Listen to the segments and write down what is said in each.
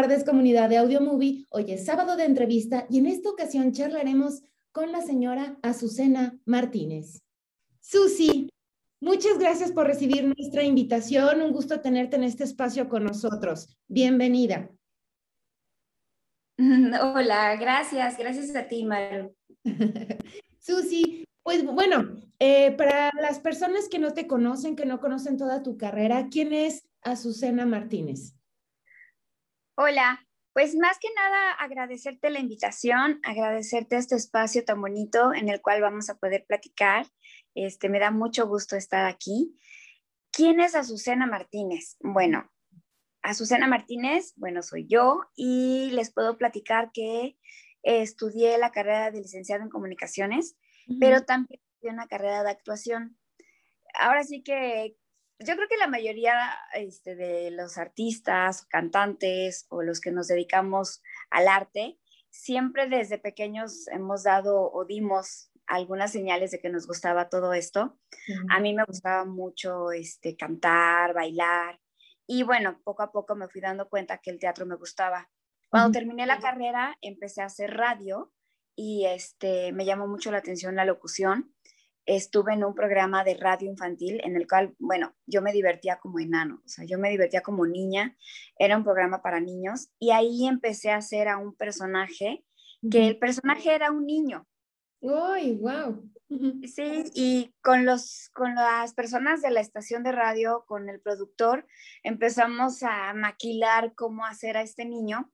Tardes, comunidad de Audio Movie. Hoy es sábado de entrevista y en esta ocasión charlaremos con la señora Azucena Martínez. Susi, muchas gracias por recibir nuestra invitación. Un gusto tenerte en este espacio con nosotros. Bienvenida. Hola, gracias. Gracias a ti, Maru. Susi, pues bueno, eh, para las personas que no te conocen, que no conocen toda tu carrera, ¿quién es Azucena Martínez? Hola, pues más que nada agradecerte la invitación, agradecerte este espacio tan bonito en el cual vamos a poder platicar. Este, me da mucho gusto estar aquí. ¿Quién es Azucena Martínez? Bueno, Azucena Martínez, bueno, soy yo y les puedo platicar que estudié la carrera de licenciado en comunicaciones, pero también estudié una carrera de actuación. Ahora sí que yo creo que la mayoría este, de los artistas, cantantes o los que nos dedicamos al arte, siempre desde pequeños hemos dado o dimos algunas señales de que nos gustaba todo esto. A mí me gustaba mucho este, cantar, bailar y bueno, poco a poco me fui dando cuenta que el teatro me gustaba. Cuando terminé la carrera empecé a hacer radio y este, me llamó mucho la atención la locución estuve en un programa de radio infantil en el cual, bueno, yo me divertía como enano, o sea, yo me divertía como niña, era un programa para niños y ahí empecé a hacer a un personaje, que el personaje era un niño. ¡Uy, wow! Sí, y con, los, con las personas de la estación de radio, con el productor, empezamos a maquilar cómo hacer a este niño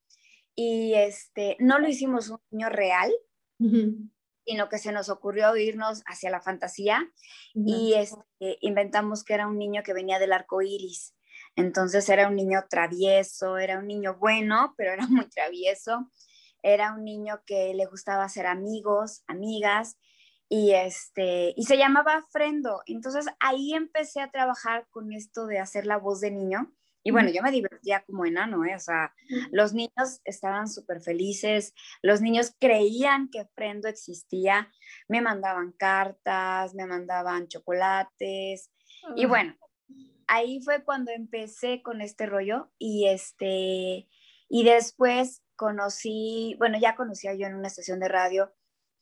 y este, no lo hicimos un niño real, sino que se nos ocurrió irnos hacia la fantasía y este, inventamos que era un niño que venía del arco iris. Entonces era un niño travieso, era un niño bueno, pero era muy travieso. Era un niño que le gustaba hacer amigos, amigas, y, este, y se llamaba Frendo. Entonces ahí empecé a trabajar con esto de hacer la voz de niño y bueno, yo me divertía como enano, ¿eh? O sea, los niños estaban súper felices, los niños creían que Frendo existía, me mandaban cartas, me mandaban chocolates. Y bueno, ahí fue cuando empecé con este rollo y este, y después conocí, bueno, ya conocía yo en una estación de radio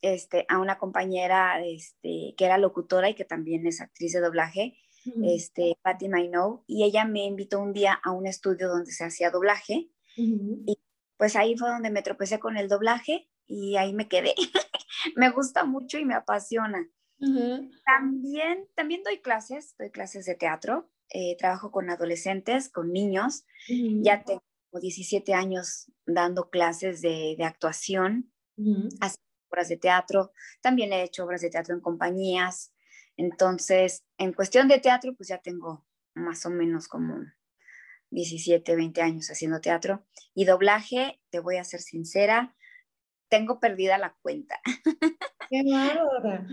este, a una compañera este, que era locutora y que también es actriz de doblaje este, Patty Know, y ella me invitó un día a un estudio donde se hacía doblaje, y pues ahí fue donde me tropecé con el doblaje y ahí me quedé. me gusta mucho y me apasiona. También, también doy clases, doy clases de teatro, eh, trabajo con adolescentes, con niños, ya tengo 17 años dando clases de, de actuación, obras de teatro, también he hecho obras de teatro en compañías, entonces, en cuestión de teatro, pues ya tengo más o menos como 17, 20 años haciendo teatro. Y doblaje, te voy a ser sincera, tengo perdida la cuenta. Qué bárbara.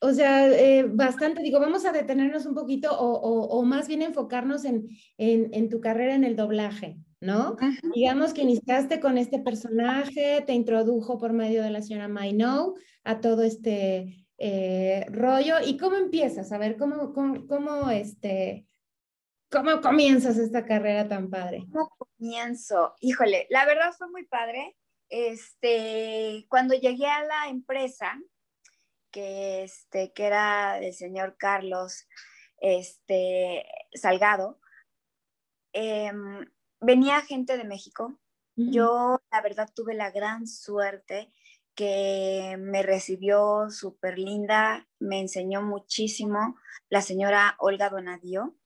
O sea, eh, bastante, digo, vamos a detenernos un poquito o, más bien enfocarnos en, tu carrera en el doblaje, ¿no? Digamos que iniciaste con este personaje, te introdujo por medio de la señora My Know a todo este eh, rollo. ¿Y cómo empiezas? A ver, ¿cómo, cómo, este, cómo comienzas esta carrera tan padre? ¿Cómo comienzo? Híjole, la verdad fue muy padre. Este, cuando llegué a la empresa, que, este, que era del señor Carlos este, Salgado, em, venía gente de México. Yo, la verdad, tuve la gran suerte que me recibió súper linda, me enseñó muchísimo, la señora Olga Donadio.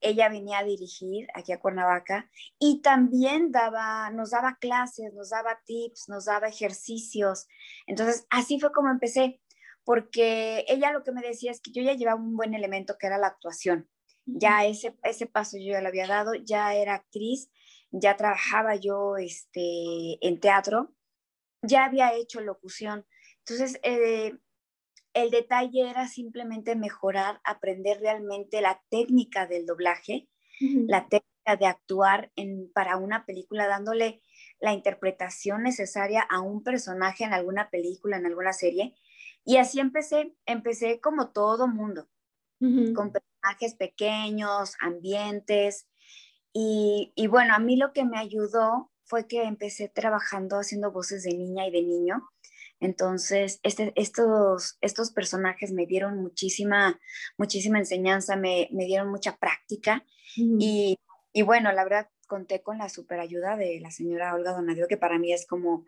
ella venía a dirigir aquí a Cuernavaca y también daba, nos daba clases, nos daba tips, nos daba ejercicios. Entonces, así fue como empecé, porque ella lo que me decía es que yo ya llevaba un buen elemento que era la actuación. Ya ese, ese paso yo ya lo había dado, ya era actriz, ya trabajaba yo este, en teatro ya había hecho locución. Entonces, eh, el detalle era simplemente mejorar, aprender realmente la técnica del doblaje, la técnica de actuar en, para una película, dándole la interpretación necesaria a un personaje en alguna película, en alguna serie. Y así empecé, empecé como todo mundo, con personajes pequeños, ambientes, Y, y, bueno, a mí lo que me ayudó fue que empecé trabajando haciendo voces de niña y de niño. Entonces, este, estos, estos personajes me dieron muchísima, muchísima enseñanza, me, me dieron mucha práctica. y, y, bueno, la verdad, conté con la super ayuda de la señora Olga Donadio, que para mí es como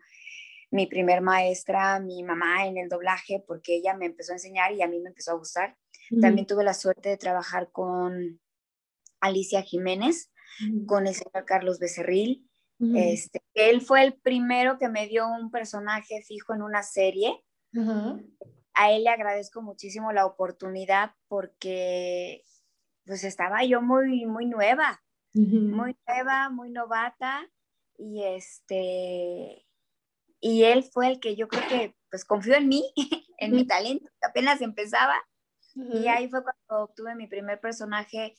mi primer maestra, mi mamá en el doblaje, porque ella me empezó a enseñar y a mí me empezó a gustar. También tuve la suerte de trabajar con Alicia Jiménez, con el señor Carlos Becerril. Este, él fue el primero que me dio un personaje fijo en una serie. A él le agradezco muchísimo la oportunidad porque pues estaba yo muy, muy nueva, muy nueva, muy novata y este, y él fue el que yo creo que pues confió en mí, en mi talento, apenas empezaba. Y ahí fue cuando obtuve mi primer personaje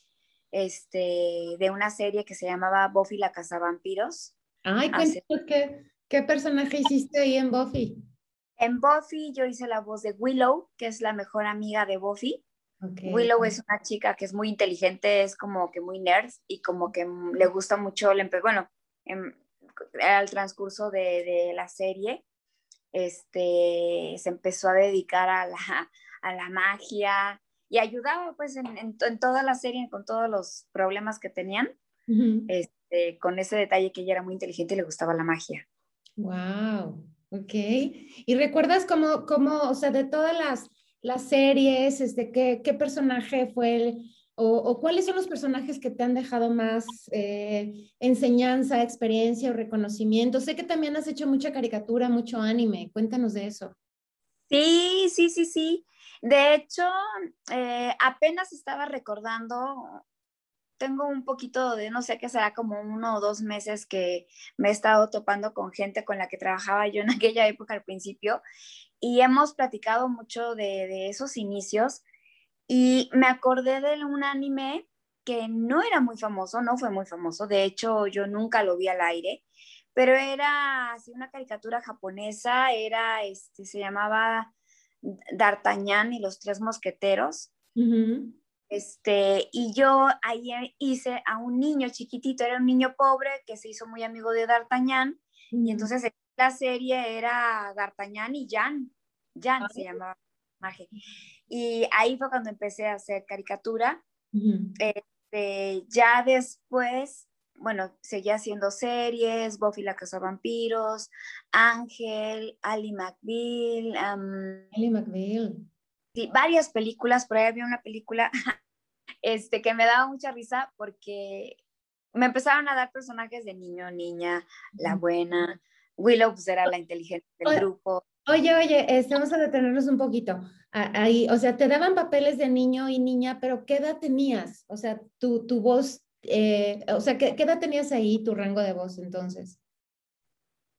este, de una serie que se llamaba Buffy la Cazavampiros. Ay, cuéntanos qué, qué personaje hiciste ahí en Buffy. En Buffy yo hice la voz de Willow, que es la mejor amiga de Buffy. Willow es una chica que es muy inteligente, es como que muy nerd y como que le gusta mucho, bueno, em, al transcurso de, la serie, este, se empezó a dedicar a la, a la magia y ayudaba pues en, en, toda la serie con todos los problemas que tenían, este, con ese detalle que ella era muy inteligente y le gustaba la magia. Wow, ok. ¿Y recuerdas cómo, cómo o sea, de todas las, las series, este, qué, qué personaje fue el, o, cuáles son los personajes que te han dejado más eh, enseñanza, experiencia o reconocimiento? Sé que también has hecho mucha caricatura, mucho anime. Cuéntanos de eso. Sí, sí, sí, sí. De hecho, eh, apenas estaba recordando, tengo un poquito de, no sé qué será, como uno o dos meses que me he estado topando con gente con la que trabajaba yo en aquella época al principio y hemos platicado mucho de, de esos inicios y me acordé de un anime que no era muy famoso, no fue muy famoso, de hecho yo nunca lo vi al aire, pero era así una caricatura japonesa, era, este, se llamaba D'Artagnan y los tres mosqueteros. Este, y yo ayer hice a un niño chiquitito, era un niño pobre que se hizo muy amigo de D'Artagnan, y entonces la serie era D'Artagnan y Jan, Jan se llamaba. Y ahí fue cuando empecé a hacer caricatura. este, ya después, bueno, seguía haciendo series, Buffy la Casa Vampiros, Ángel, Ali McBeal. Ali McBeal. Sí, varias películas, por ahí había una película este, que me daba mucha risa porque me empezaron a dar personajes de niño, niña, la buena. Willow pues, era la inteligente del grupo. Oye, oye, estamos a detenernos un poquito. Ahí, o sea, te daban papeles de niño y niña, pero ¿qué edad tenías? O sea, tu, tu voz, eh, o sea, ¿qué, edad tenías ahí, tu rango de voz entonces?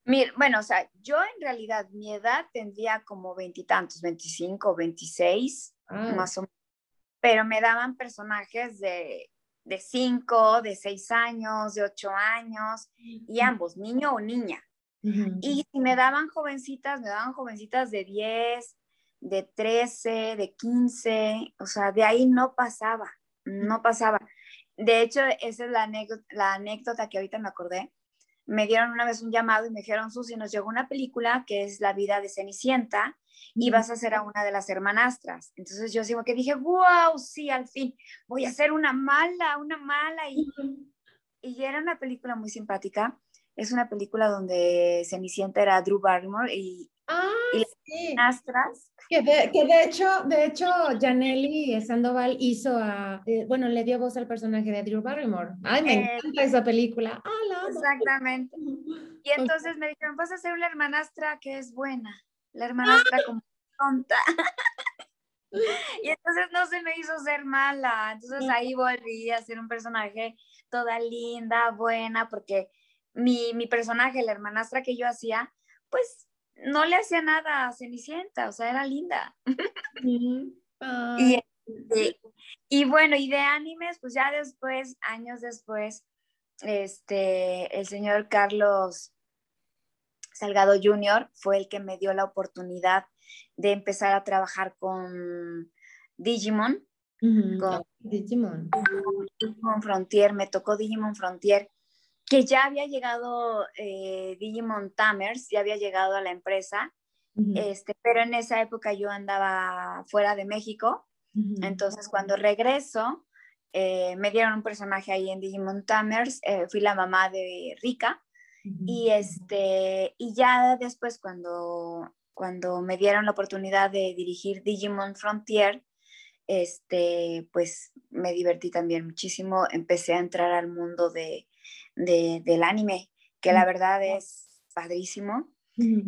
Mira, bueno, o sea, yo en realidad mi edad tendría como veintitantos, veinticinco, veintiséis, ah. más o menos, pero me daban personajes de, de cinco, de seis años, de ocho años, y ambos, niño o niña. Y si me daban jovencitas, me daban jovencitas de 10, de 13, de 15, o sea, de ahí no pasaba, no pasaba. De hecho, esa es la anécdota, la anécdota que ahorita me acordé. Me dieron una vez un llamado y me dijeron, Susi, nos llegó una película que es La vida de Cenicienta y vas a ser a una de las hermanastras. Entonces yo digo que dije, wow, sí, al fin, voy a ser una mala, una mala. Y, y era una película muy simpática es una película donde Cenicienta era Drew Barrymore y, ah, sí. Astras. Que de, que de hecho, de hecho, Janelli Sandoval hizo a, eh, bueno, le dio voz al personaje de Drew Barrymore. Ay, me eh, encanta esa película. Ah, Exactamente. Y entonces me dijeron, vas a hacer una hermanastra que es buena. La hermanastra como tonta. y entonces no se me hizo ser mala. Entonces ahí volví a ser un personaje toda linda, buena, porque mi, personaje, la hermanastra que yo hacía, pues no le hacía nada a Cenicienta, o sea, era linda. y, este, y, bueno, y de animes, pues ya después, años después, este, el señor Carlos Salgado Jr. fue el que me dio la oportunidad de empezar a trabajar con Digimon. con Digimon. Digimon Frontier, me tocó Digimon Frontier, que ya había llegado eh, Digimon Tamers, ya había llegado a la empresa, este, pero en esa época yo andaba fuera de México, entonces cuando regreso, eh, me dieron un personaje ahí en Digimon Tamers, eh, fui la mamá de Rika, y, este, y ya después cuando, cuando me dieron la oportunidad de dirigir Digimon Frontier, este, pues me divertí también muchísimo, empecé a entrar al mundo de, del anime, que la verdad es padrísimo.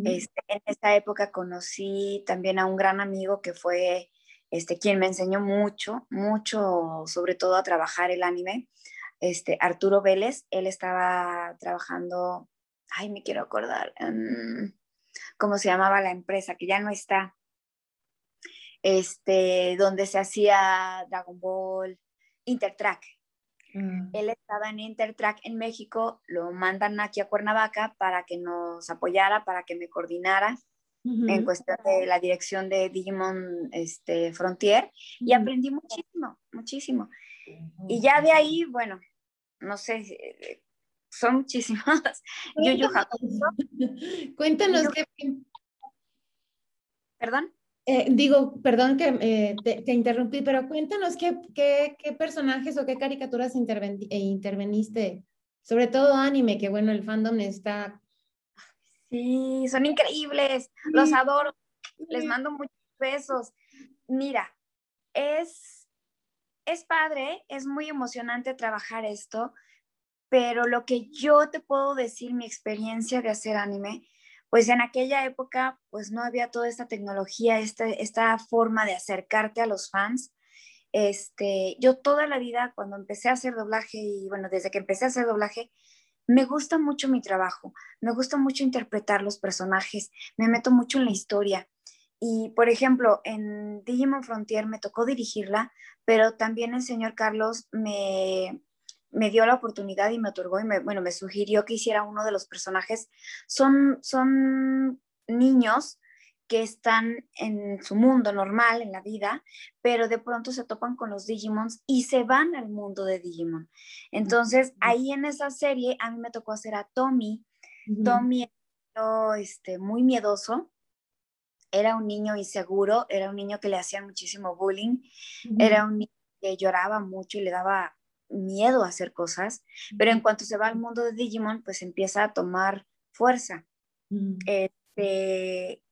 Este, en esta época conocí también a un gran amigo que fue este, quien me enseñó mucho, mucho, sobre todo a trabajar el anime, este, Arturo Vélez, él estaba trabajando, ay, me quiero acordar, ¿cómo se llamaba la empresa? Que ya no está, este, donde se hacía Dragon Ball, Intertrack. Mm. Él estaba en Intertrack en México, lo mandan aquí a Cuernavaca para que nos apoyara, para que me coordinara en cuestión de la dirección de Digimon este, Frontier y aprendí muchísimo, muchísimo. Y ya de ahí, bueno, no sé, eh, son muchísimas. Cuéntanos qué... ¿Perdón? Eh, digo, perdón que eh, te, interrumpí, pero cuéntanos qué, qué, qué personajes o qué caricaturas interveniste, sobre todo anime, que bueno, el fandom está... Sí, son increíbles, los adoro, les mando muchos besos. Mira, es, es padre, es muy emocionante trabajar esto, pero lo que yo te puedo decir, mi experiencia de hacer anime, pues en aquella época pues no había toda esta tecnología, esta, esta forma de acercarte a los fans. Este, yo toda la vida cuando empecé a hacer doblaje y bueno, desde que empecé a hacer doblaje, me gusta mucho mi trabajo, me gusta mucho interpretar los personajes, me meto mucho en la historia. Y por ejemplo, en Digimon Frontier me tocó dirigirla, pero también el señor Carlos me, me dio la oportunidad y me otorgó y me, bueno, me sugirió que hiciera uno de los personajes. Son, son niños que están en su mundo normal, en la vida, pero de pronto se topan con los Digimons y se van al mundo de Digimon. Entonces, ahí en esa serie a mí me tocó hacer a Tommy. Tommy era este, muy miedoso, era un niño inseguro, era un niño que le hacían muchísimo bullying, era un niño que lloraba mucho y le daba miedo a hacer cosas, pero en cuanto se va al mundo de Digimon, pues empieza a tomar fuerza. Mm. Este,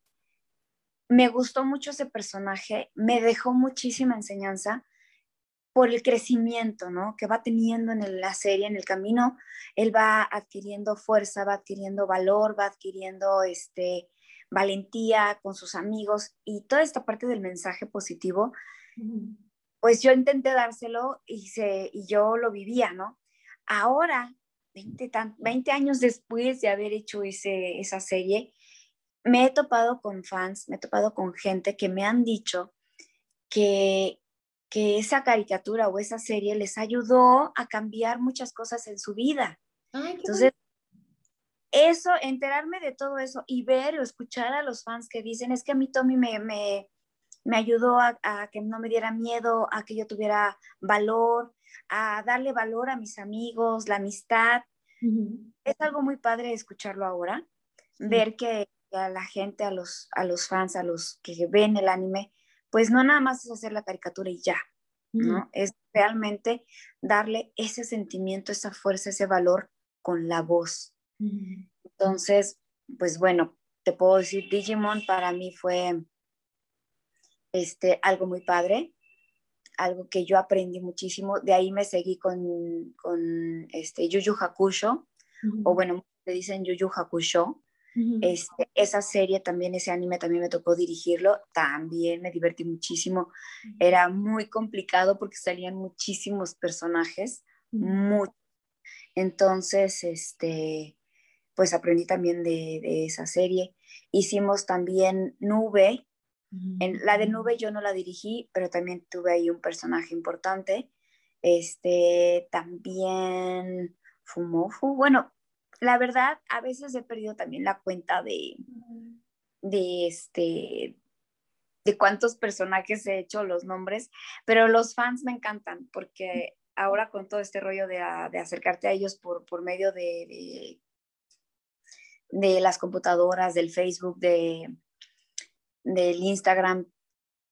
me gustó mucho ese personaje, me dejó muchísima enseñanza por el crecimiento, ¿no? Que va teniendo en la serie, en el camino, él va adquiriendo fuerza, va adquiriendo valor, va adquiriendo este, valentía con sus amigos y toda esta parte del mensaje positivo pues yo intenté dárselo y, se, y yo lo vivía, ¿no? Ahora, 20, 20 años después de haber hecho ese, esa serie, me he topado con fans, me he topado con gente que me han dicho que, que esa caricatura o esa serie les ayudó a cambiar muchas cosas en su vida. Entonces, eso, enterarme de todo eso y ver o escuchar a los fans que dicen, es que a mí Tommy me, me, me ayudó a, que no me diera miedo, a que yo tuviera valor, a darle valor a mis amigos, la amistad. Es algo muy padre escucharlo ahora, ver que a la gente, a los, a los fans, a los que ven el anime, pues no nada más es hacer la caricatura y ya, ¿no? Es realmente darle ese sentimiento, esa fuerza, ese valor con la voz. Entonces, pues bueno, te puedo decir, Digimon para mí fue este, algo muy padre, algo que yo aprendí muchísimo. De ahí me seguí con, con este, Yuyu Hakusho, o bueno, le dicen Yuyu Hakusho. este, esa serie también, ese anime también me tocó dirigirlo, también me divertí muchísimo. Era muy complicado porque salían muchísimos personajes, muy. Entonces, este, pues aprendí también de, de, esa serie. Hicimos también Nube, en la de nube yo no la dirigí, pero también tuve ahí un personaje importante. Este, también Fumofu. Bueno, la verdad, a veces he perdido también la cuenta de, de este, de cuántos personajes he hecho, los nombres, pero los fans me encantan porque ahora con todo este rollo de, acercarte a ellos por, por medio de, de, las computadoras, del Facebook, de, del Instagram,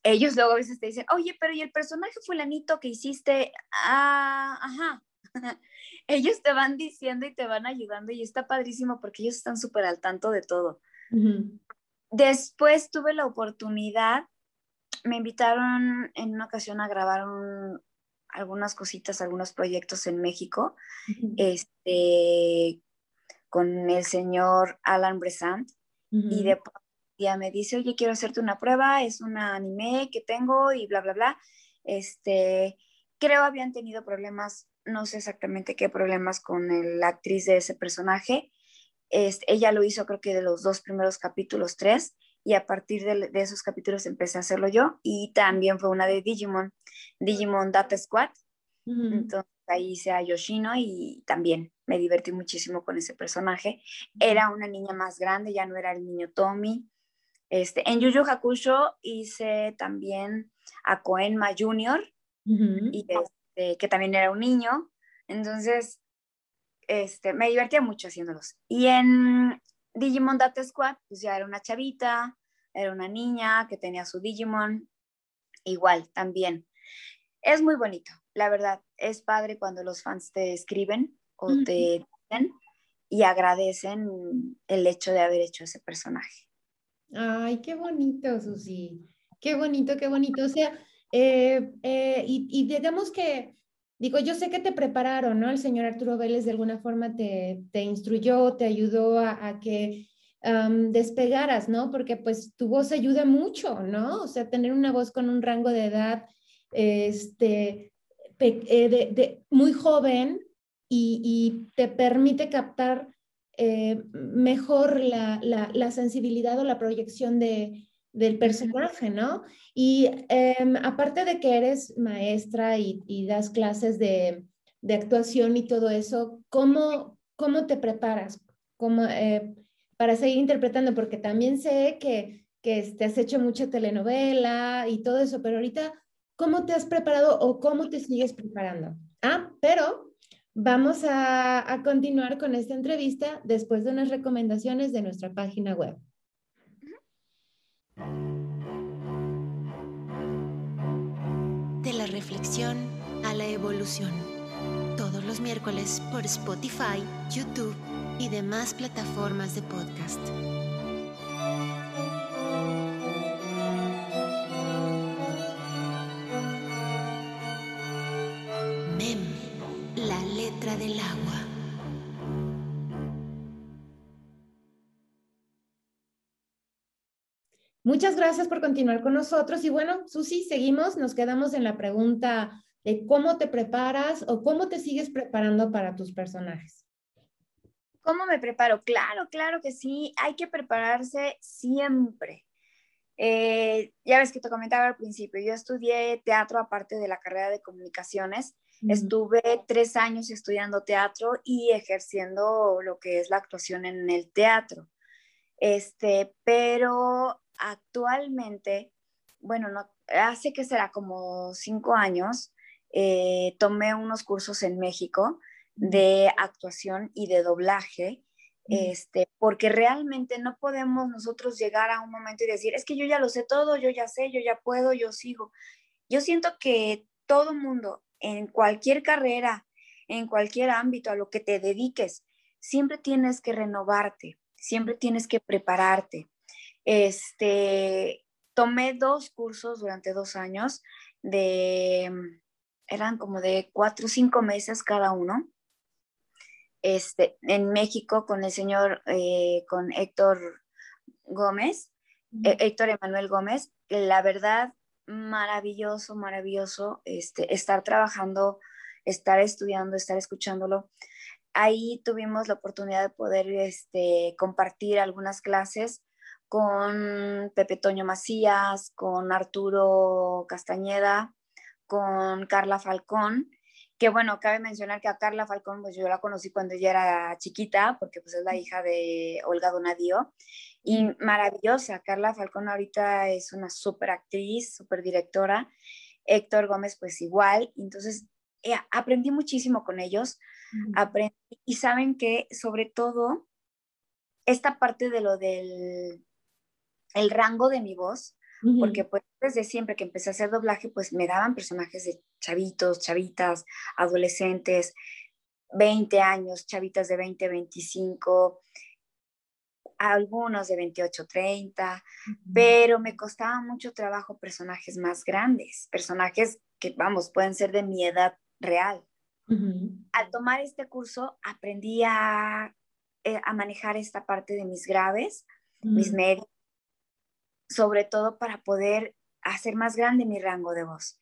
ellos luego a veces te dicen, oye, pero ¿y el personaje fulanito que hiciste? Ah, ajá. ellos te van diciendo y te van ayudando y está padrísimo porque ellos están súper al tanto de todo. Después tuve la oportunidad, me invitaron en una ocasión a grabar algunas cositas, algunos proyectos en México, este, con el señor Alan Bresant, y de día me dice, oye, quiero hacerte una prueba, es un anime que tengo y bla, bla, bla. Este, creo habían tenido problemas, no sé exactamente qué problemas con la actriz de ese personaje, este, ella lo hizo creo que de los dos primeros capítulos, tres, y a partir de, esos capítulos empecé a hacerlo yo, y también fue una de Digimon, Digimon Data Squad, entonces ahí hice a Yoshino y también me divertí muchísimo con ese personaje. Era una niña más grande, ya no era el niño Tommy. Este, en Yu Yu Hakusho hice también a Koenma Jr., y este, que también era un niño. Entonces, este, me divertía mucho haciéndolos. Y en Digimon Data Squad, pues ya era una chavita, era una niña que tenía su Digimon, igual también. Es muy bonito, la verdad, es padre cuando los fans te escriben o te dicen y agradecen el hecho de haber hecho ese personaje. Ay, qué bonito, Susi. Qué bonito, qué bonito. O sea, eh, eh, y, digamos que Digo, yo sé que te prepararon, ¿no? El señor Arturo Vélez de alguna forma te, te instruyó, te ayudó a, que despegaras, ¿no? Porque pues tu voz ayuda mucho, ¿no? O sea, tener una voz con un rango de edad, este, eh, de, muy joven y, te permite captar eh, mejor la, la, sensibilidad o la proyección de, del personaje, ¿no? Y em, aparte de que eres maestra y, das clases de, actuación y todo eso, ¿cómo, cómo te preparas eh, para seguir interpretando? Porque también sé que, que te has hecho mucha telenovela y todo eso, pero ahorita, ¿cómo te has preparado o cómo te sigues preparando? Ah, pero vamos a, continuar con esta entrevista después de unas recomendaciones de nuestra página web. De la reflexión a la evolución. Todos los miércoles por Spotify, YouTube y demás plataformas de podcast. Muchas gracias por continuar con nosotros. Y bueno, Susi, seguimos, nos quedamos en la pregunta de cómo te preparas o cómo te sigues preparando para tus personajes. ¿Cómo me preparo? Claro, claro que sí, hay que prepararse siempre. Eh, ya ves que te comentaba al principio, yo estudié teatro aparte de la carrera de comunicaciones. Estuve tres años estudiando teatro y ejerciendo lo que es la actuación en el teatro. Este, pero actualmente, bueno, no, hace que será como cinco años, eh, tomé unos cursos en México de actuación y de doblaje, este, porque realmente no podemos nosotros llegar a un momento y decir, es que yo ya lo sé todo, yo ya sé, yo ya puedo, yo sigo. Yo siento que todo mundo, en cualquier carrera, en cualquier ámbito a lo que te dediques, siempre tienes que renovarte, siempre tienes que prepararte. Este, tomé dos cursos durante dos años de, eran como de cuatro o cinco meses cada uno. Este, en México con el señor, eh, con Héctor Gómez, eh, Héctor Emanuel Gómez, la verdad, maravilloso, maravilloso este, estar trabajando, estar estudiando, estar escuchándolo. Ahí tuvimos la oportunidad de poder este, compartir algunas clases con Pepe Toño Macías, con Arturo Castañeda, con Carla Falcón que bueno, cabe mencionar que a Carla Falcón, pues yo la conocí cuando ella era chiquita, porque pues es la hija de Olga Donadío, y maravillosa, Carla Falcón ahorita es una súper actriz, súper directora, Héctor Gómez pues igual, entonces eh, aprendí muchísimo con ellos, aprendí, y saben que sobre todo esta parte de lo del el rango de mi voz, porque pues desde siempre que empecé a hacer doblaje, pues me daban personajes de chavitos, chavitas, adolescentes, 20 años, chavitas de 20, 25, algunos de 28, 30, pero me costaba mucho trabajo personajes más grandes, personajes que, vamos, pueden ser de mi edad real. Al tomar este curso aprendí a, eh, a, manejar esta parte de mis graves, mis medios, sobre todo para poder hacer más grande mi rango de voz.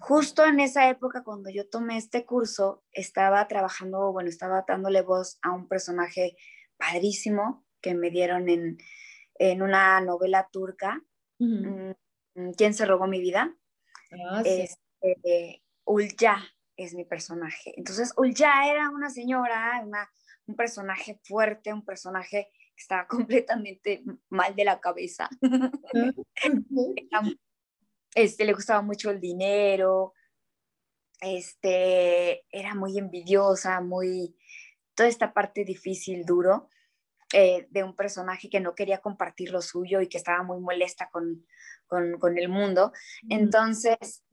Justo en esa época, cuando yo tomé este curso, estaba trabajando, bueno, estaba dándole voz a un personaje padrísimo que me dieron en, en una novela turca, mm, ¿Quién se robó mi vida? Ah, este, Ulya es mi personaje. Entonces, Ulya era una señora, una, un personaje fuerte, un personaje estaba completamente mal de la cabeza. este, le gustaba mucho el dinero, este, era muy envidiosa, muy, toda esta parte difícil, duro, eh, de un personaje que no quería compartir lo suyo y que estaba muy molesta con, con, con el mundo. Entonces,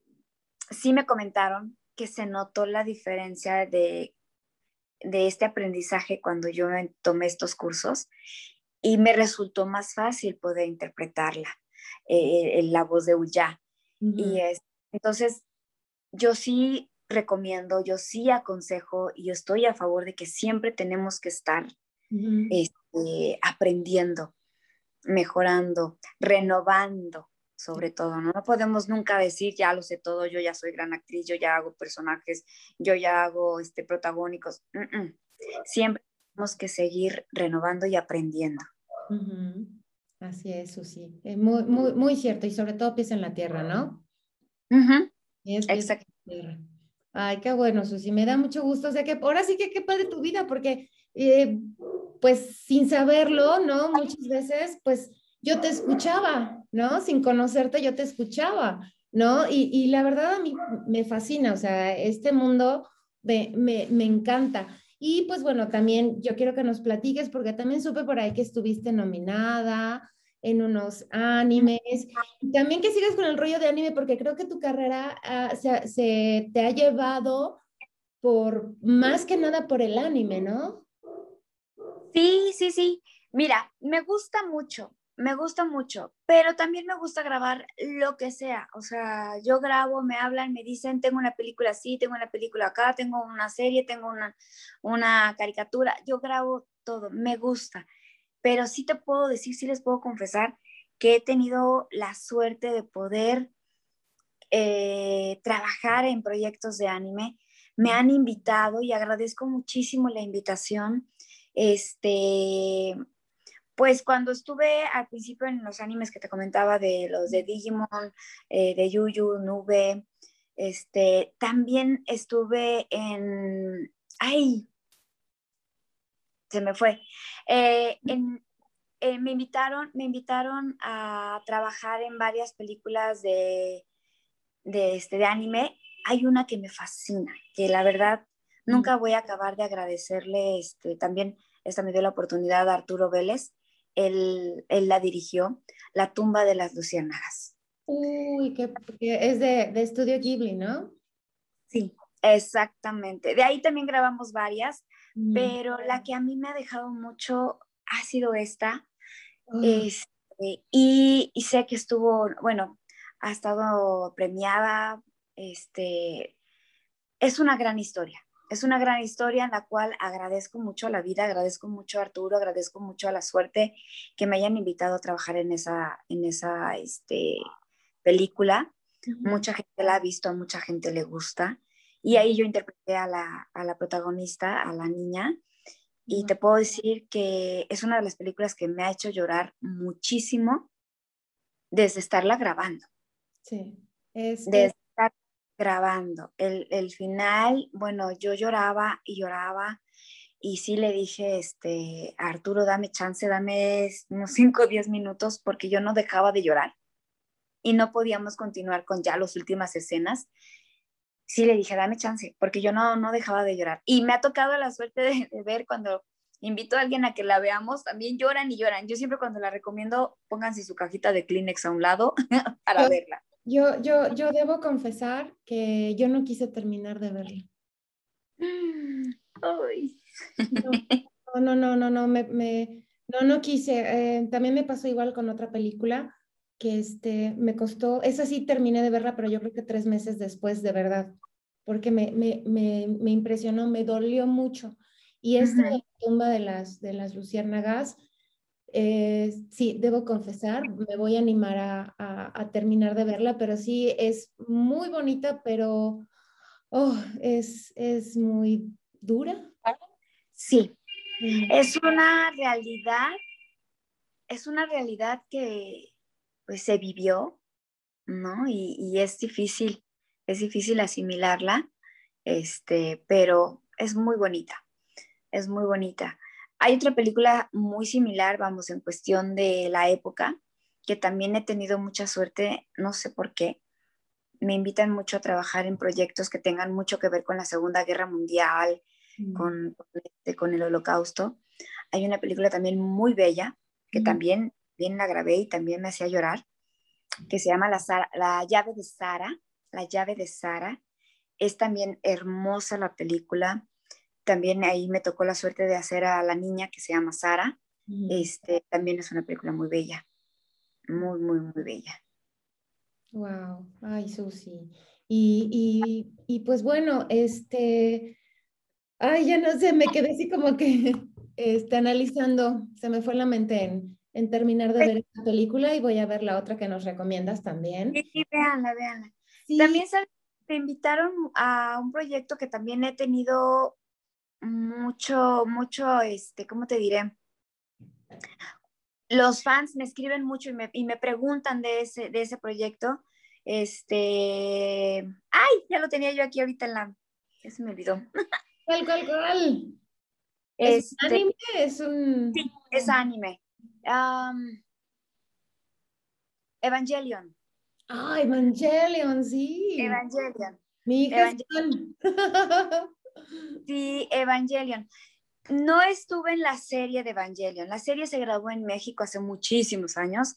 sí me comentaron que se notó la diferencia de de este aprendizaje cuando yo tomé estos cursos y me resultó más fácil poder interpretarla, eh, la voz de Uya. Y es, entonces, yo sí recomiendo, yo sí aconsejo y yo estoy a favor de que siempre tenemos que estar este, aprendiendo, mejorando, renovando, sobre todo, ¿no? No podemos nunca decir, ya lo sé todo, yo ya soy gran actriz, yo ya hago personajes, yo ya hago este, protagónicos. Siempre tenemos que seguir renovando y aprendiendo. Así es, Susi. Es muy, muy, muy cierto, y sobre todo pies en la tierra, ¿no? Exacto. Ay, qué bueno, Susi, me da mucho gusto. O sea que ahora sí que qué padre tu vida, porque eh, pues sin saberlo, ¿no? Muchas veces, pues yo te escuchaba, ¿no? Sin conocerte, yo te escuchaba, ¿no? Y, y la verdad a mí me fascina, o sea, este mundo me, me, me, encanta. Y pues bueno, también yo quiero que nos platiques, porque también supe por ahí que estuviste nominada en unos animes, también que sigas con el rollo de anime, porque creo que tu carrera ah, se, se te ha llevado por más que nada por el anime, ¿no? Sí, sí, sí. Mira, me gusta mucho me gusta mucho, pero también me gusta grabar lo que sea. O sea, yo grabo, me hablan, me dicen, tengo una película así, tengo una película acá, tengo una serie, tengo una, una caricatura. Yo grabo todo, me gusta. Pero sí te puedo decir, sí les puedo confesar que he tenido la suerte de poder eh, trabajar en proyectos de anime. Me han invitado y agradezco muchísimo la invitación. Este, pues cuando estuve al principio en los animes que te comentaba de los de Digimon, eh, de Yuyu, Nube, este, también estuve en, ay, se me fue, eh, eh, me invitaron, me invitaron a trabajar en varias películas de, de, este, de anime. Hay una que me fascina, que la verdad nunca voy a acabar de agradecerle, este, también esta me dio la oportunidad a Arturo Vélez, él, la dirigió, La tumba de las luciérnagas. Uy, que, es de, de, Estudio Ghibli, ¿no? Sí, exactamente. De ahí también grabamos varias, mm. pero la que a mí me ha dejado mucho ha sido esta. Este, y, y, sé que estuvo, bueno, ha estado premiada. Este, es una gran historia es una gran historia en la cual agradezco mucho a la vida, agradezco mucho a Arturo, agradezco mucho a la suerte que me hayan invitado a trabajar en esa, en esa este, película. Mucha gente la ha visto, a mucha gente le gusta. Y ahí yo interpreté a la, a la protagonista, a la niña, y te puedo decir que es una de las películas que me ha hecho llorar muchísimo desde estarla grabando. Sí, es, desde grabando. El, el final, bueno, yo lloraba y lloraba y sí le dije, este, Arturo, dame chance, dame unos 5 o 10 minutos porque yo no dejaba de llorar y no podíamos continuar con ya las últimas escenas. Sí le dije, dame chance, porque yo no, no dejaba de llorar. Y me ha tocado la suerte de, ver cuando invito a alguien a que la veamos, también lloran y lloran. Yo siempre cuando la recomiendo, pónganse su cajita de Kleenex a un lado para verla. Yo, yo, yo debo confesar que yo no quise terminar de verla. Ay. No, no, no, no, me, me, no, no quise. Eh, también me pasó igual con otra película que este, me costó, esa sí terminé de verla, pero yo creo que tres meses después, de verdad, porque me, me, me, me impresionó, me dolió mucho. Y esta uh tumba de las, de las luciérnagas, eh, sí, debo confesar, me voy a animar a, a, terminar de verla, pero sí es muy bonita, pero oh, es, es muy dura. Sí, mm. es una realidad, es una realidad que pues se vivió, ¿no? Y, y es difícil, es difícil asimilarla, este, pero es muy bonita, es muy bonita. Hay otra película muy similar, vamos, en cuestión de la época, que también he tenido mucha suerte, no sé por qué. Me invitan mucho a trabajar en proyectos que tengan mucho que ver con la Segunda Guerra Mundial, mm. con, este, con el Holocausto. Hay una película también muy bella, que también bien la grabé y también me hacía llorar, que se llama la, la llave de Sara. La llave de Sara. Es también hermosa la película también ahí me tocó la suerte de hacer a la niña que se llama Sara. Este, también es una película muy bella, muy, muy, muy bella. Wow, ay, Susi. Y, y, y, pues bueno, este, ay, ya no sé, me quedé así como que este, analizando, se me fue la mente en, en terminar de ver esta película y voy a ver la otra que nos recomiendas también. Sí, véanla, véanla. También te invitaron a un proyecto que también he tenido mucho, mucho, este, ¿cómo te diré? Los fans me escriben mucho y me, y me preguntan de ese, de ese proyecto. Este, ay, ya lo tenía yo aquí ahorita en la, ya se me olvidó. ¿Cuál, cuál, cuál? ¿Es este, anime? Es un... Sí, es anime. Evangelion. Ah, Evangelion, sí. Evangelion. Mi hija Evangelion. Sí, Evangelion. No estuve en la serie de Evangelion. La serie se grabó en México hace muchísimos años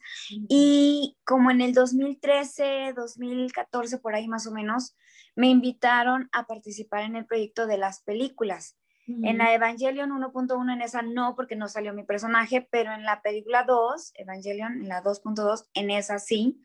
y como en el 2013, 2014, por ahí más o menos, me invitaron a participar en el proyecto de las películas. En la Evangelion 1.1, en esa no, porque no salió mi personaje, pero en la película 2, Evangelion, en la 2.2, en esa sí,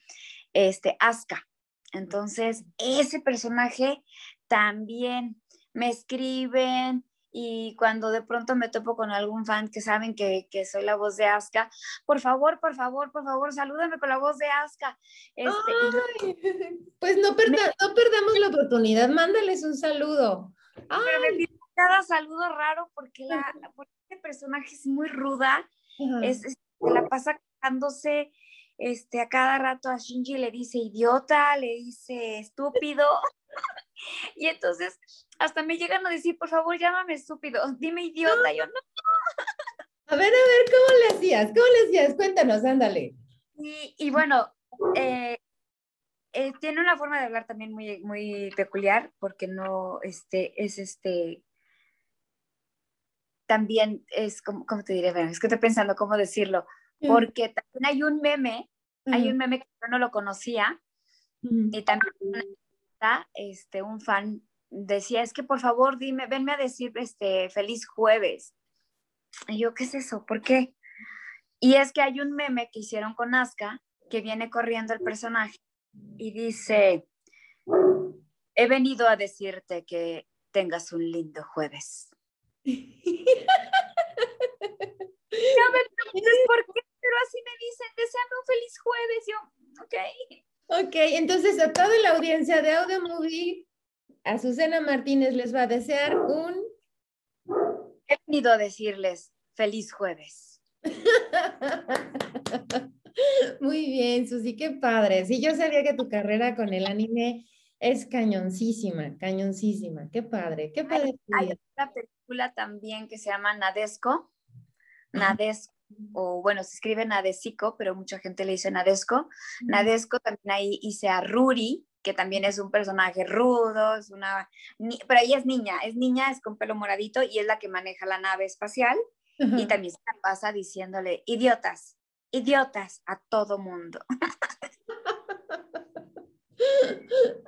este, Asuka. Entonces, ese personaje también me escriben y cuando de pronto me topo con algún fan que saben que, que soy la voz de Aska, por favor, por favor, por favor, salúdame con la voz de Aska. Este, pues no, no perdamos la oportunidad, mándales un saludo. Pero me cada saludo raro porque, la, porque este personaje es muy ruda, es, se la pasa quejándose este, a cada rato a Shinji le dice idiota, le dice estúpido. y entonces hasta me llegan a decir, por favor, llámame estúpido, dime idiota. Yo no. A ver, a ver, ¿cómo le hacías? ¿Cómo le hacías? Cuéntanos, ándale. Y, bueno, eh, eh, tiene una forma de hablar también muy, muy peculiar, porque no, este, es este, también es, como, ¿cómo te diré? es que estoy pensando cómo decirlo, porque también hay un meme, hay un meme que yo no lo conocía, y también este, un fan decía, es que por favor dime, venme a decir este, feliz jueves. Y yo, ¿qué es eso? ¿Por qué? Y es que hay un meme que hicieron con Aska que viene corriendo el personaje y dice, he venido a decirte que tengas un lindo jueves. no me preguntes por qué, pero así me dicen, deseame un feliz jueves. Yo, ok. Ok, entonces a toda la audiencia de Audio Movie, a Susana Martínez les va a desear un... He venido a decirles feliz jueves. Muy bien, Susi, qué padre. Sí, yo sabía que tu carrera con el anime es cañoncísima, cañoncísima. Qué padre, qué padre. Hay, otra película también que se llama Nadesco. Nadesco, o bueno, se escribe Nadesico, pero mucha gente le dice Nadesco. Nadesco también ahí hice a Ruri, que también es un personaje rudo, es una, pero ella es niña, es niña, es con pelo moradito y es la que maneja la nave espacial y también se la pasa diciéndole, idiotas, idiotas a todo mundo.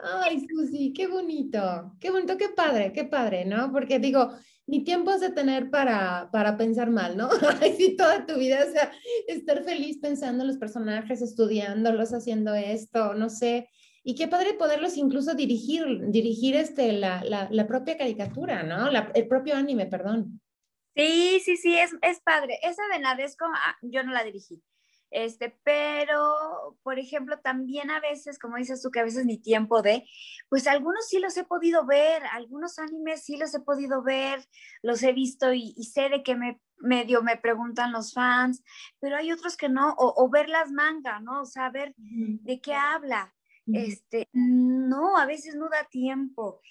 Ay, Susi, qué bonito, qué bonito, qué padre, qué padre, ¿no? Porque digo, ni tiempo has de tener para, para pensar mal, ¿no? sí, toda tu vida, o sea, estar feliz pensando en los personajes, estudiándolos, haciendo esto, no sé. Y qué padre poderlos incluso dirigir, dirigir este, la, la, la propia caricatura, ¿no? el propio anime, perdón. Sí, sí, sí, es, es padre. Esa de Nadesco, ah, yo no la dirigí. Este, pero, por ejemplo, también a veces, como dices tú, que a veces ni tiempo de, pues algunos sí los he podido ver, algunos animes sí los he podido ver, los he visto y, sé de qué me medio me preguntan los fans, pero hay otros que no, o, ver las mangas, ¿no? O sea, ver de qué habla. Este, no, a veces no da tiempo.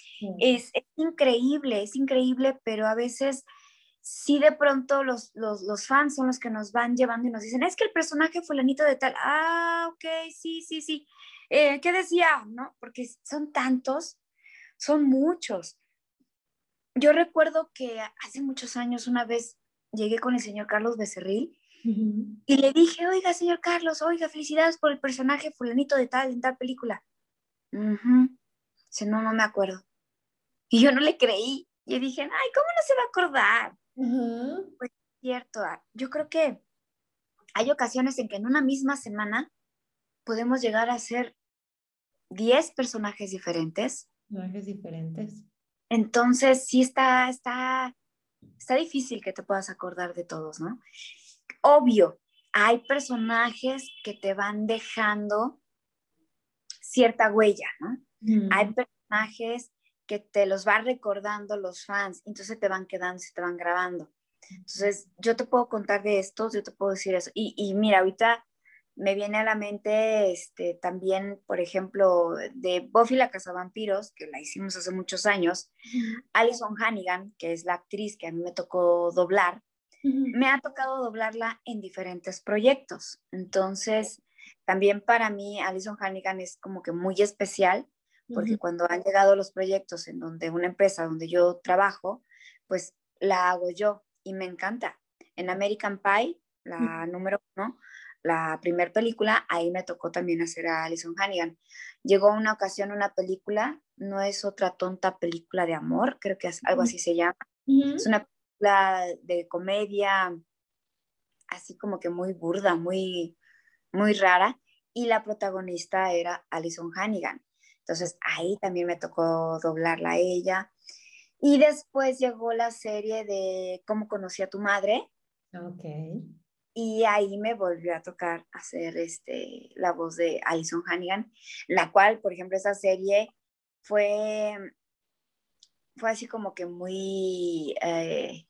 es, es increíble, es increíble, pero a veces si de pronto los, los, fans son los que nos van llevando y nos dicen, es que el personaje fulanito de tal, ah, ok, sí, sí, sí, eh, ¿qué decía? ¿No? Porque son tantos, son muchos. Yo recuerdo que hace muchos años una vez llegué con el señor Carlos Becerril y le dije, oiga, señor Carlos, oiga, felicidades por el personaje fulanito de tal en tal película. Dice, no, no me acuerdo. Y yo no le creí. Y dije, ay, ¿cómo no se va a acordar? Pues cierto, ah, yo creo que hay ocasiones en que en una misma semana podemos llegar a ser 10 personajes diferentes. Personajes diferentes. Entonces, sí está, está, está difícil que te puedas acordar de todos, ¿no? Obvio, hay personajes que te van dejando cierta huella, ¿no? Hay personajes que te los va recordando los fans, entonces te van quedando, se te van grabando. Entonces, yo te puedo contar de estos, yo te puedo decir eso. Y, y mira, ahorita me viene a la mente este, también, por ejemplo, de Buffy la Vampiros, que la hicimos hace muchos años, Alison Hannigan, que es la actriz que a mí me tocó doblar, me ha tocado doblarla en diferentes proyectos. Entonces, también para mí, Alison Hannigan es como que muy especial porque cuando han llegado los proyectos en donde una empresa donde yo trabajo, pues la hago yo y me encanta. En American Pie, la número uno, la primera película, ahí me tocó también hacer a Alison Hannigan. Llegó una ocasión una película, no es otra tonta película de amor, creo que es algo así se llama. Es una película de comedia, así como que muy burda, muy, muy rara, y la protagonista era Alison Hannigan. Entonces ahí también me tocó doblarla a ella. Y después llegó la serie de Cómo conocí a tu madre. Ok. Y ahí me volvió a tocar hacer este, la voz de Alison Hannigan, la cual, por ejemplo, esa serie fue, fue así como que muy, eh,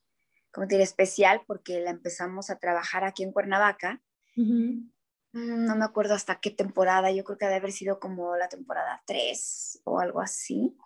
¿cómo te diré? Especial porque la empezamos a trabajar aquí en Cuernavaca. Mm, no me acuerdo hasta qué temporada, yo creo que debe haber sido como la temporada 3 o algo así.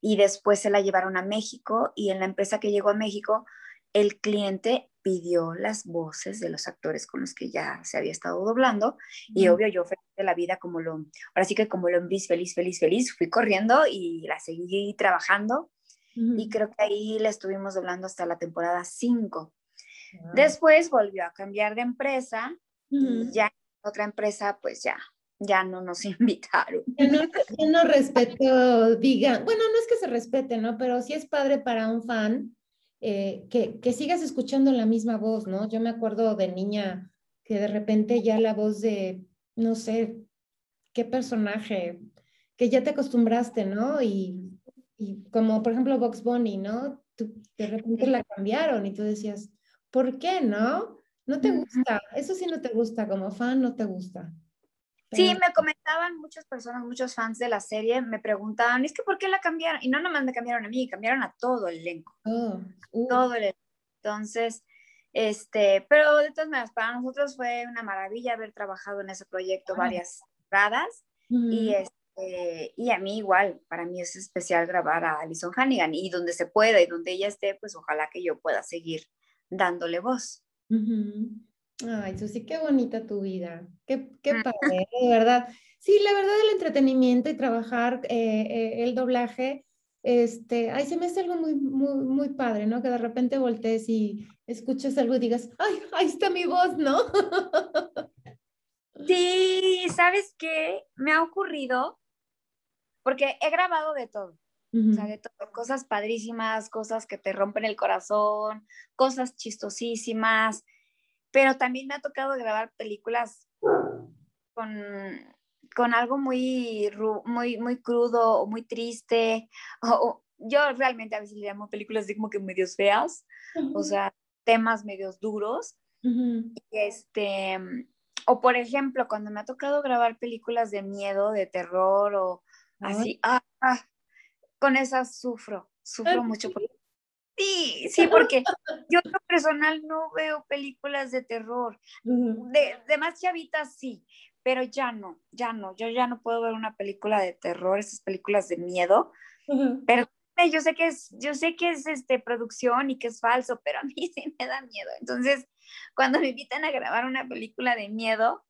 Y después se la llevaron a México y en la empresa que llegó a México, el cliente pidió las voces de los actores con los que ya se había estado doblando y obvio yo feliz de la vida como lo, ahora sí que como lo enví feliz, feliz, feliz, fui corriendo y la seguí trabajando y creo que ahí la estuvimos doblando hasta la temporada 5. Después volvió a cambiar de empresa y ya otra empresa, pues ya, ya no nos invitaron. Yo no, respeto, diga, bueno, no es que se respete, ¿no? Pero sí es padre para un fan eh, que, que, sigas escuchando la misma voz, ¿no? Yo me acuerdo de niña que de repente ya la voz de, no sé, qué personaje, que ya te acostumbraste, ¿no? Y, y como por ejemplo Box Bunny, ¿no? de repente la cambiaron y tú decías, ¿por qué no? No te gusta, eso sí no te gusta, como fan no te gusta. Sí, me comentaban muchas personas, muchos fans de la serie, me preguntaban, es que ¿por qué la cambiaron? Y no nomás me cambiaron a mí, cambiaron a todo el elenco. Oh, uh. Todo el elenco. Entonces, este, pero de todas maneras, para nosotros fue una maravilla haber trabajado en ese proyecto varias temporadas y, este, este, y a mí igual, para mí es especial grabar a Alison Hannigan y donde se pueda y donde ella esté, pues ojalá que yo pueda seguir dándole voz. Ay, Susi, qué bonita tu vida, qué, qué padre, de verdad. Sí, la verdad el entretenimiento y trabajar eh, eh, el doblaje, este, ay, se me hace algo muy, muy, muy padre, ¿no? Que de repente voltees y escuches algo y digas, ay, ahí está mi voz, ¿no? Sí, ¿sabes qué? Me ha ocurrido, porque he grabado de todo, o sea, de todo, cosas padrísimas, cosas que te rompen el corazón, cosas chistosísimas, pero también me ha tocado grabar películas con, con algo muy, muy, muy crudo o muy triste. O, yo realmente a veces le llamo películas de como que medios feas, o sea, temas medios duros. y este, o por ejemplo, cuando me ha tocado grabar películas de miedo, de terror o así, ah, ah, con esas sufro, sufro mucho. Sí, sí, porque yo en personal no veo películas de terror. De, de más chavitas sí, pero ya no, ya no. Yo ya no puedo ver una película de terror, esas películas de miedo. Pero yo sé que es, yo sé que es este producción y que es falso, pero a mí sí me da miedo. Entonces, cuando me invitan a grabar una película de miedo,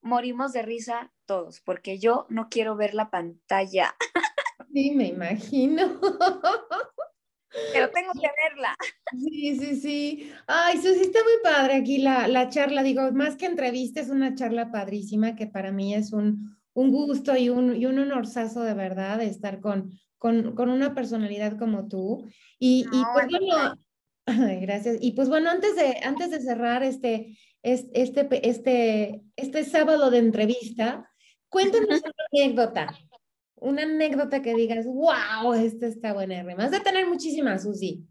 morimos de risa todos, porque yo no quiero ver la pantalla. Sí, me imagino. pero tengo que verla. Sí, sí, sí. Ay, Susi, está muy padre aquí la, la charla. Digo, más que entrevista, es una charla padrísima que para mí es un, un gusto y un, y un honorazo de verdad de estar con, con, con una personalidad como tú. Y, y pues bueno, gracias. Y pues bueno, antes de, antes de cerrar este, este, este, este sábado de entrevista, cuéntanos una anécdota una anécdota que digas, wow, esta está buena. Además de tener muchísimas, Susi.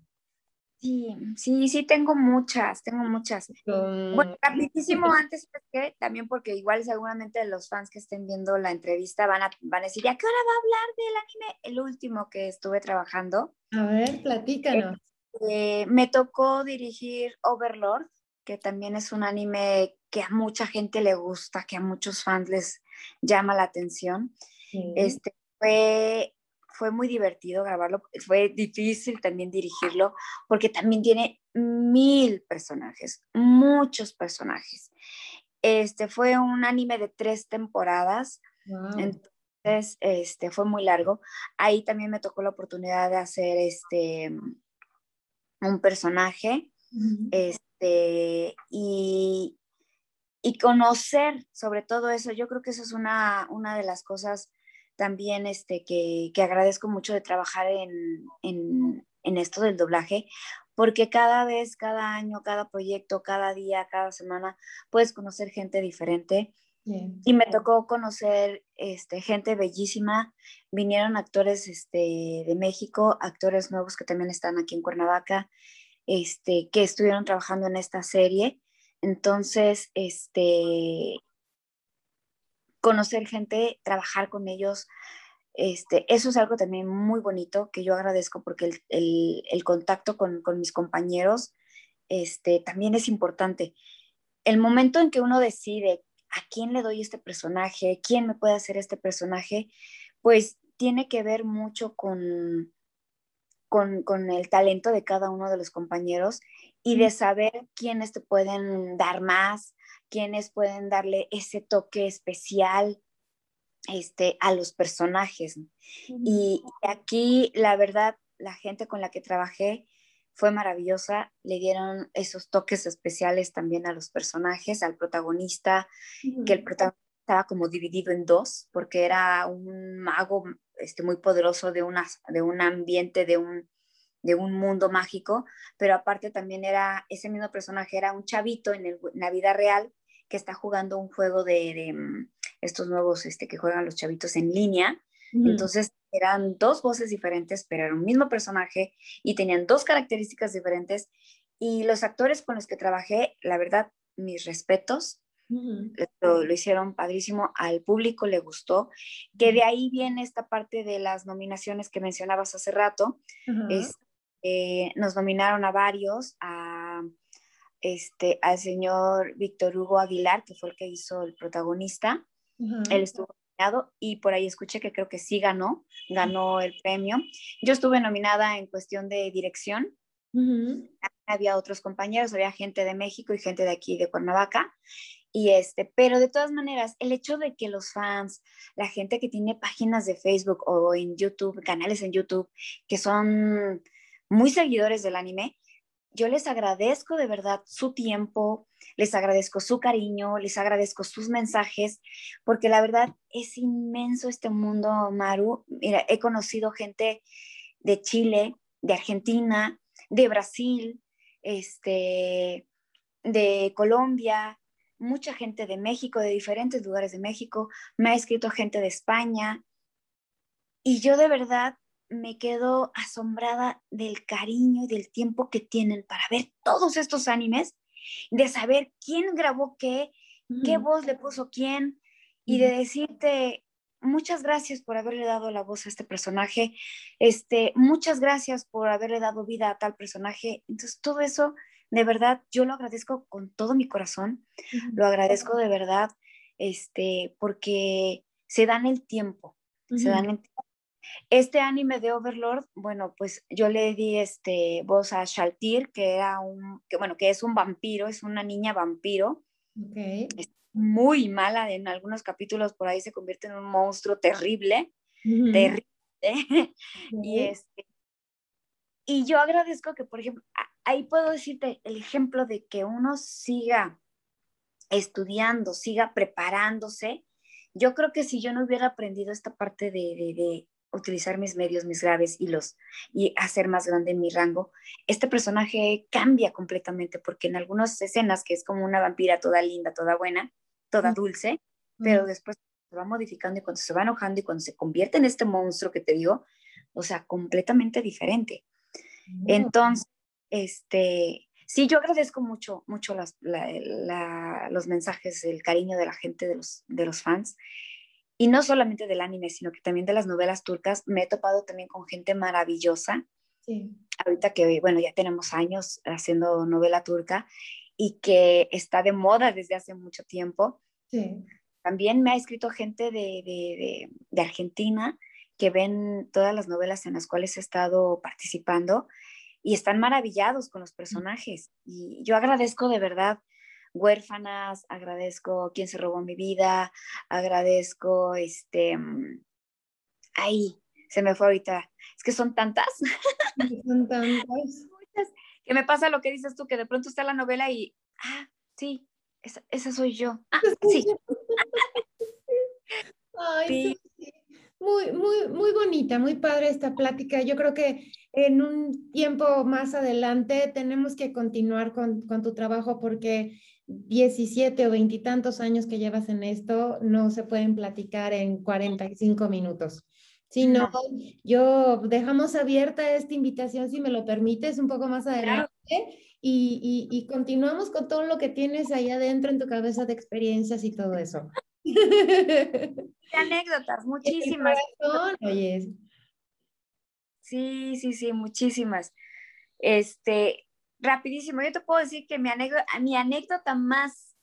Sí, sí, sí, tengo muchas, tengo muchas. Bueno, rapidísimo antes, que también porque igual seguramente los fans que estén viendo la entrevista van a, van a decir, ¿a qué hora va a hablar del anime? El último que estuve trabajando. A ver, platícanos. Eh, me tocó dirigir Overlord, que también es un anime que a mucha gente le gusta, que a muchos fans les llama la atención. Este, fue, fue muy divertido grabarlo, fue difícil también dirigirlo, porque también tiene mil personajes, muchos personajes. Este fue un anime de tres temporadas, entonces este, fue muy largo. Ahí también me tocó la oportunidad de hacer este, un personaje, este, y, y conocer sobre todo eso. Yo creo que eso es una, una de las cosas también este, que, que agradezco mucho de trabajar en, en, en, esto del doblaje, porque cada vez, cada año, cada proyecto, cada día, cada semana, puedes conocer gente diferente. Y me tocó conocer este, gente bellísima. Vinieron actores este, de México, actores nuevos que también están aquí en Cuernavaca, este, que estuvieron trabajando en esta serie. Entonces, este, conocer gente, trabajar con ellos. Este, eso es algo también muy bonito que yo agradezco porque el, contacto con, mis compañeros este, también es importante. El momento en que uno decide a quién le doy este personaje, quién me puede hacer este personaje, pues tiene que ver mucho con, con, con, el talento de cada uno de los compañeros y de saber quiénes te pueden dar más, quienes pueden darle ese toque especial este, a los personajes. Y aquí, la verdad, la gente con la que trabajé fue maravillosa, le dieron esos toques especiales también a los personajes, al protagonista, que el protagonista estaba como dividido en dos, porque era un mago este, muy poderoso de, una, de un ambiente, de un, de un mundo mágico, pero aparte también era, ese mismo personaje era un chavito en, la vida real que está jugando un juego de, mm, estos nuevos este, que juegan los chavitos en línea. Entonces eran dos voces diferentes, pero era un mismo personaje y tenían dos características diferentes. Y los actores con los que trabajé, la verdad, mis respetos, lo, hicieron padrísimo, al público le gustó, que de ahí viene esta parte de las nominaciones que mencionabas hace rato. Eh, nos nominaron a varios, a, este, al señor Víctor Hugo Aguilar, que fue el que hizo el protagonista. Él estuvo nominado y por ahí escuché que creo que sí ganó, ganó el premio. Yo estuve nominada en cuestión de dirección. Había otros compañeros, había gente de México y gente de aquí, de Cuernavaca. Y este, pero de todas maneras, el hecho de que los fans, la gente que tiene páginas de Facebook o en YouTube, canales en YouTube, que son muy seguidores del anime, yo les agradezco de verdad su tiempo, les agradezco su cariño, les agradezco sus mensajes, porque la verdad es inmenso este mundo, Maru. Mira, he conocido gente de Chile, de Argentina, de Brasil, este, de Colombia, mucha gente de México, de diferentes lugares de México, me ha escrito gente de España, y yo de verdad me quedo asombrada del cariño y del tiempo que tienen para ver todos estos animes, de saber quién grabó qué, qué voz le puso quién, y de decirte muchas gracias por haberle dado la voz a este personaje, este, muchas gracias por haberle dado vida a tal personaje. Entonces, todo eso, de verdad, yo lo agradezco con todo mi corazón, lo agradezco de verdad, este, porque se dan el tiempo, se dan el tiempo este anime de Overlord, bueno, pues yo le di este voz a Shaltir, que era un, que bueno, que es un vampiro, es una niña vampiro. Es muy mala, en algunos capítulos por ahí se convierte en un monstruo terrible, terrible. y este y yo agradezco que, por ejemplo, ahí puedo decirte el ejemplo de que uno siga estudiando, siga preparándose. Yo creo que si yo no hubiera aprendido esta parte de, utilizar mis medios, mis graves y los y hacer más grande mi rango, este personaje cambia completamente porque en algunas escenas que es como una vampira toda linda, toda buena, toda dulce, pero después se va modificando y cuando se va enojando y cuando se convierte en este monstruo que te digo, o sea, completamente diferente. Entonces, este, sí, yo agradezco mucho, mucho las, los mensajes, el cariño de la gente, de los, de los fans y no solamente del anime, sino que también de las novelas turcas. Me he topado también con gente maravillosa. Sí. Ahorita que, bueno, ya tenemos años haciendo novela turca y que está de moda desde hace mucho tiempo. Sí. También me ha escrito gente de, de, de, Argentina que ven todas las novelas en las cuales he estado participando y están maravillados con los personajes. Y yo agradezco de verdad huérfanas, agradezco quien se robó mi vida, agradezco, este, mm, ahí, se me fue ahorita, es que son tantas. Son tantas. que me pasa lo que dices tú, que de pronto está la novela y, ah, sí, esa, soy yo. Ah, sí. Ay, sí. Muy, muy, muy bonita, muy padre esta plática. Yo creo que en un tiempo más adelante tenemos que continuar con, con tu trabajo porque 17 o veintitantos años que llevas en esto no se pueden platicar en 45 minutos. Si no, yo dejamos abierta esta invitación, si me lo permites, un poco más adelante y, y, continuamos con todo lo que tienes ahí adentro en tu cabeza de experiencias y todo eso. anécdotas, muchísimas. Sí, sí, sí, muchísimas. Este, rapidísimo, yo te puedo decir que mi anécdota, mi anécdota más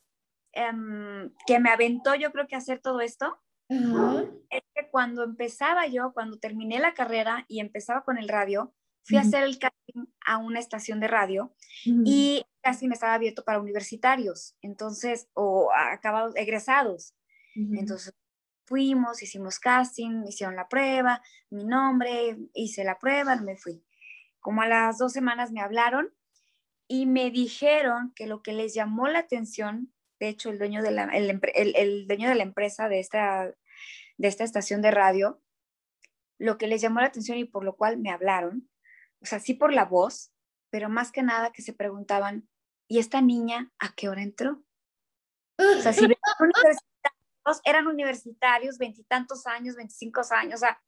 em, que me aventó yo creo que hacer todo esto, es que cuando empezaba yo, cuando terminé la carrera y empezaba con el radio, fui a hacer el casting a una estación de radio y casi me estaba abierto para universitarios, entonces, o acabados, egresados. Entonces fuimos, hicimos casting, hicieron la prueba, mi nombre, hice la prueba, me fui. Como a las dos semanas me hablaron y me dijeron que lo que les llamó la atención, de hecho el dueño de la, el, dueño de la empresa de esta, de esta estación de radio, lo que les llamó la atención y por lo cual me hablaron, o sea, sí por la voz, pero más que nada que se preguntaban, ¿y esta niña a qué hora entró? O sea, si universitarios, eran universitarios, veintitantos años, veinticinco años, o sea,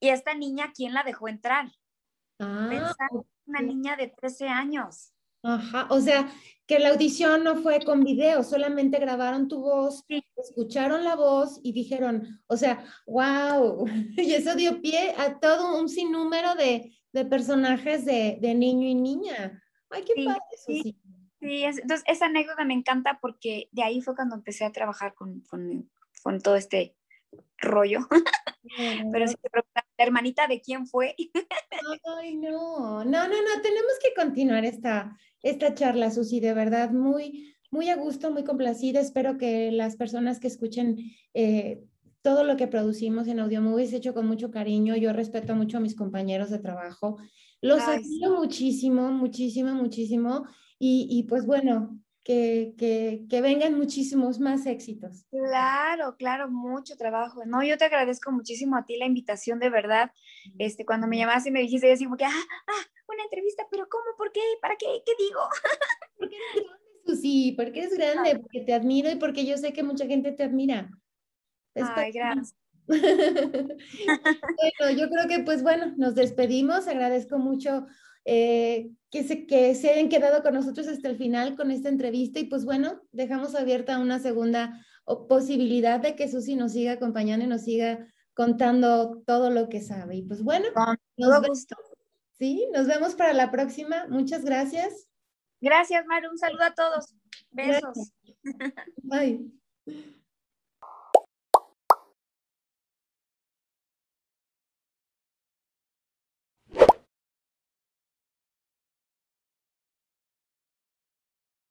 ¿y esta niña quién la dejó entrar? Ah, una niña de 13 años. Ajá, o sea, que la audición no fue con video, solamente grabaron tu voz, escucharon la voz y dijeron, o sea, wow, y eso dio pie a todo un sinnúmero de, de personajes de, de, niño y niña. Ay, qué padre eso, sí. Sí, entonces esa anécdota me encanta porque de ahí fue cuando empecé a trabajar con, con, con todo este rollo. Pero si te preguntas, hermanita, ¿de quién fue? Ay, no, no, no, no, tenemos que continuar esta, esta charla, Susi, de verdad, muy, muy a gusto, muy complacida. Espero que las personas que escuchen eh, todo lo que producimos en Audio Movies hecho con mucho cariño. Yo respeto mucho a mis compañeros de trabajo. Los admiro muchísimo, muchísimo, muchísimo. Y, y pues bueno, que, que, que, vengan muchísimos más éxitos. Claro, claro, mucho trabajo. No, yo te agradezco muchísimo a ti la invitación, de verdad. Este, cuando me llamaste y me dijiste, yo así como que, ah, ah, una entrevista, pero ¿cómo? ¿Por qué? ¿Para qué? ¿Qué digo? Porque eres grande, Susi, porque eres grande, porque te admiro y porque yo sé que mucha gente te admira. Ay, gracias. bueno, yo creo que pues bueno, nos despedimos. Agradezco mucho eh, que, se, que se hayan quedado con nosotros hasta el final con esta entrevista y pues bueno, dejamos abierta una segunda posibilidad de que Susi nos siga acompañando y nos siga contando todo lo que sabe. Y pues bueno, nos vemos. Sí, nos vemos para la próxima. Muchas gracias. Gracias, Maru. Un saludo a todos. Besos. Bye.